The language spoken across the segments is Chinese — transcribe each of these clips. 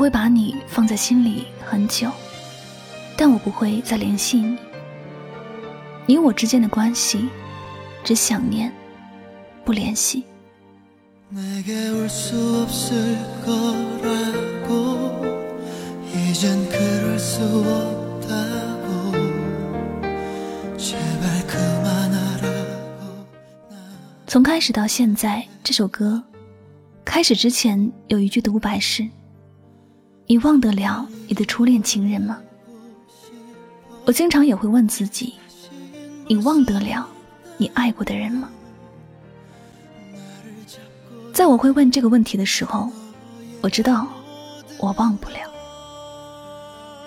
会把你放在心里很久，但我不会再联系你。你我之间的关系，只想念，不联系。从开始到现在，这首歌开始之前有一句独白是。你忘得了你的初恋情人吗？我经常也会问自己：你忘得了你爱过的人吗？在我会问这个问题的时候，我知道我忘不了。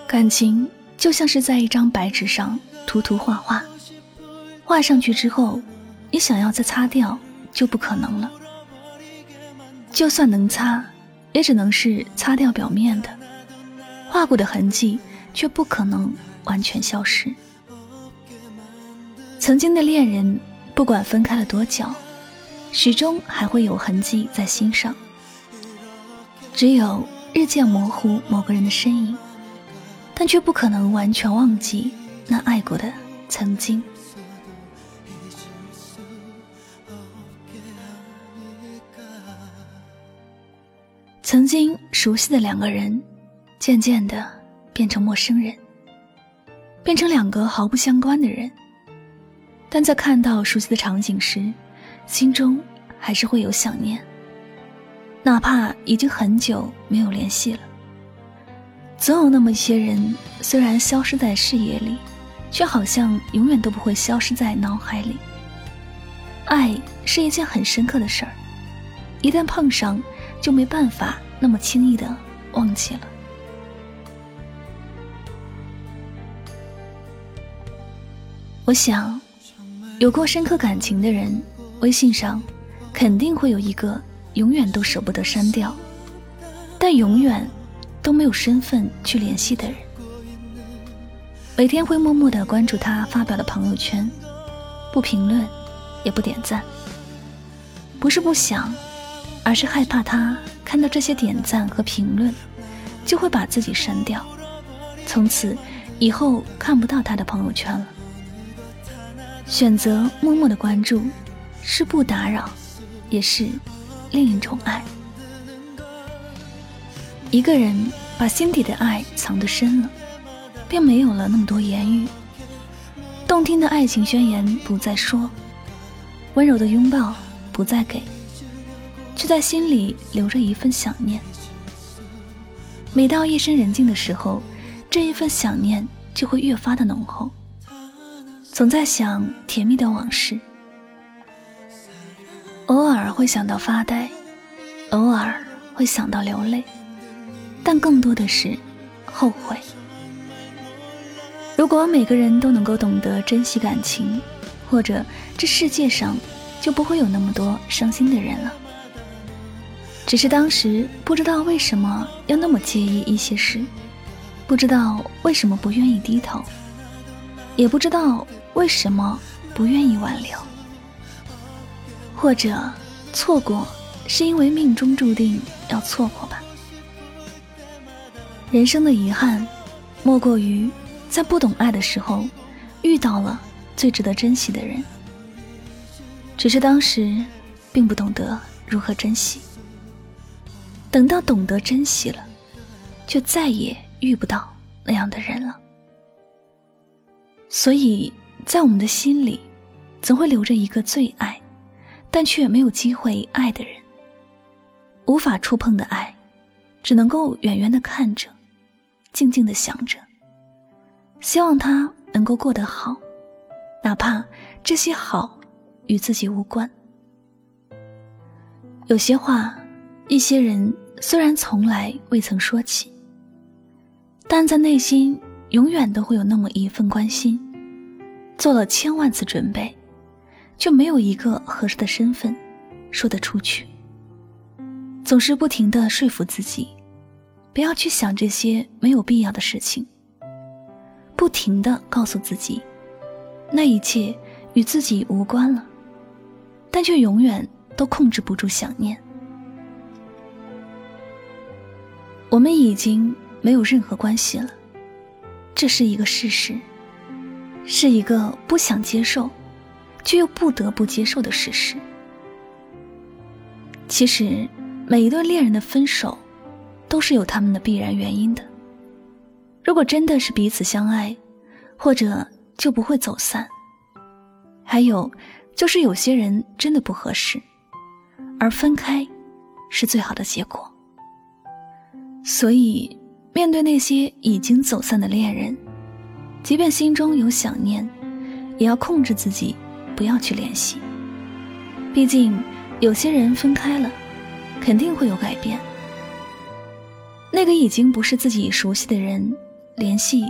感情就像是在一张白纸上涂涂画画，画上去之后，你想要再擦掉就不可能了。就算能擦。也只能是擦掉表面的，画过的痕迹却不可能完全消失。曾经的恋人，不管分开了多久，始终还会有痕迹在心上。只有日渐模糊某个人的身影，但却不可能完全忘记那爱过的曾经。曾经熟悉的两个人，渐渐的变成陌生人，变成两个毫不相关的人。但在看到熟悉的场景时，心中还是会有想念，哪怕已经很久没有联系了。总有那么一些人，虽然消失在视野里，却好像永远都不会消失在脑海里。爱是一件很深刻的事儿，一旦碰上，就没办法。那么轻易的忘记了。我想，有过深刻感情的人，微信上肯定会有一个永远都舍不得删掉，但永远都没有身份去联系的人。每天会默默的关注他发表的朋友圈，不评论，也不点赞。不是不想，而是害怕他。看到这些点赞和评论，就会把自己删掉，从此以后看不到他的朋友圈了。选择默默的关注，是不打扰，也是另一种爱。一个人把心底的爱藏得深了，便没有了那么多言语。动听的爱情宣言不再说，温柔的拥抱不再给。却在心里留着一份想念。每到夜深人静的时候，这一份想念就会越发的浓厚。总在想甜蜜的往事，偶尔会想到发呆，偶尔会想到流泪，但更多的是后悔。如果每个人都能够懂得珍惜感情，或者这世界上就不会有那么多伤心的人了。只是当时不知道为什么要那么介意一些事，不知道为什么不愿意低头，也不知道为什么不愿意挽留，或者错过是因为命中注定要错过吧。人生的遗憾，莫过于在不懂爱的时候，遇到了最值得珍惜的人，只是当时并不懂得如何珍惜。等到懂得珍惜了，就再也遇不到那样的人了。所以在我们的心里，总会留着一个最爱，但却没有机会爱的人。无法触碰的爱，只能够远远的看着，静静的想着，希望他能够过得好，哪怕这些好与自己无关。有些话，一些人。虽然从来未曾说起，但在内心永远都会有那么一份关心。做了千万次准备，却没有一个合适的身份说得出去。总是不停的说服自己，不要去想这些没有必要的事情。不停的告诉自己，那一切与自己无关了，但却永远都控制不住想念。我们已经没有任何关系了，这是一个事实，是一个不想接受，却又不得不接受的事实。其实，每一对恋人的分手，都是有他们的必然原因的。如果真的是彼此相爱，或者就不会走散。还有，就是有些人真的不合适，而分开，是最好的结果。所以，面对那些已经走散的恋人，即便心中有想念，也要控制自己，不要去联系。毕竟。有些人分开了，肯定会有改变。那个已经不是自己熟悉的人，联系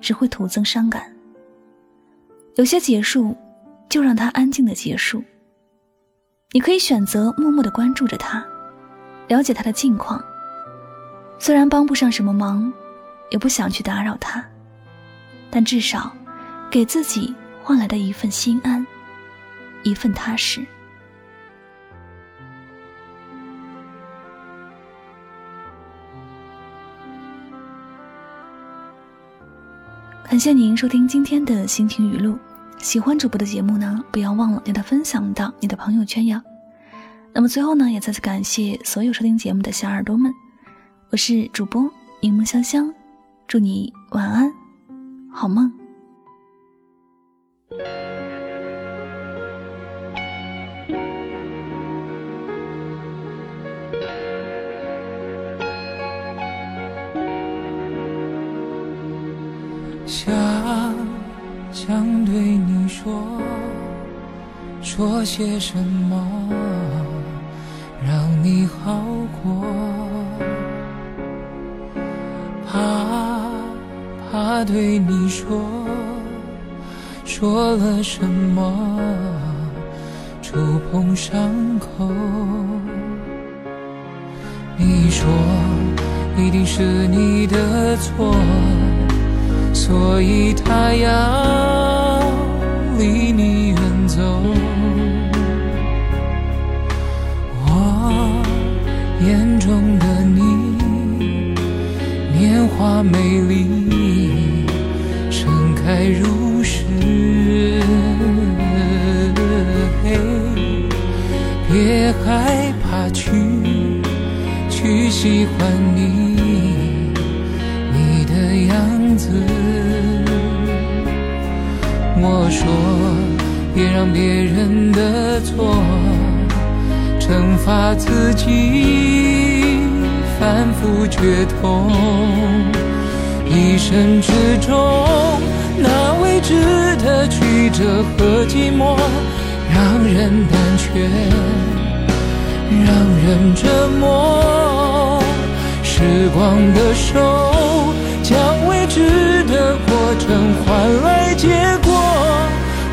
只会徒增伤感。有些结束，就让他安静的结束。你可以选择默默的关注着他，了解他的近况。虽然帮不上什么忙，也不想去打扰他，但至少，给自己换来的一份心安，一份踏实。感谢您收听今天的心情语录，喜欢主播的节目呢，不要忘了给他分享到你的朋友圈呀。那么最后呢，也再次感谢所有收听节目的小耳朵们，我是主播柠檬香香，祝你晚安，好梦。想想对你说，说些什么让你好过？怕怕对你说，说了什么触碰伤口？你说一定是你的错。所以他要怕去，去喜欢你，你的样子。我说，别让别人的错惩罚自己，反复决痛。一生之中，那未知的曲折和寂寞，让人胆怯，让人折磨。时光的手，将未知的过程换来结果。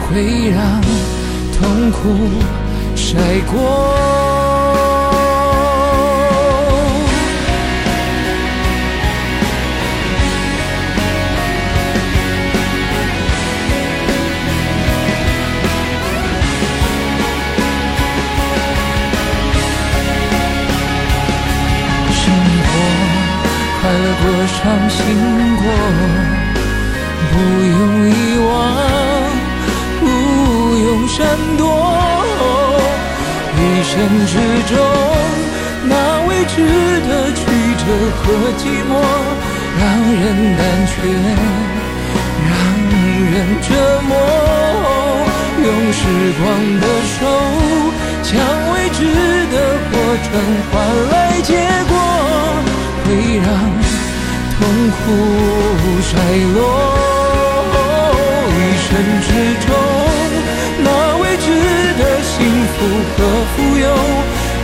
会让痛苦晒过。过，伤心过，不用遗忘。不用闪躲，一生之中那未知的曲折和寂寞，让人胆怯，让人折磨。用时光的手，将未知的过程换来痛苦衰落。一生之中。那未知的幸福和富有，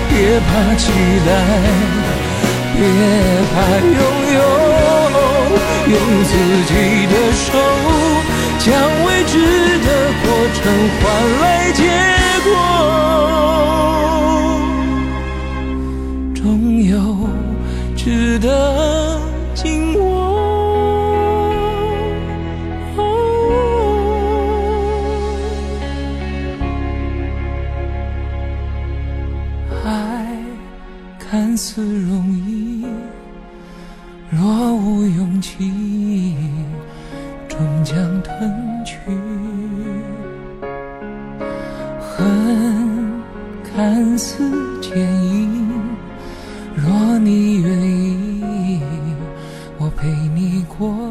别怕期待，别怕拥有。用自己的手，将未知的过程换来结果，终有值得看似容易，若无勇气，终将吞去。恨看似坚硬，若你愿意，我陪你过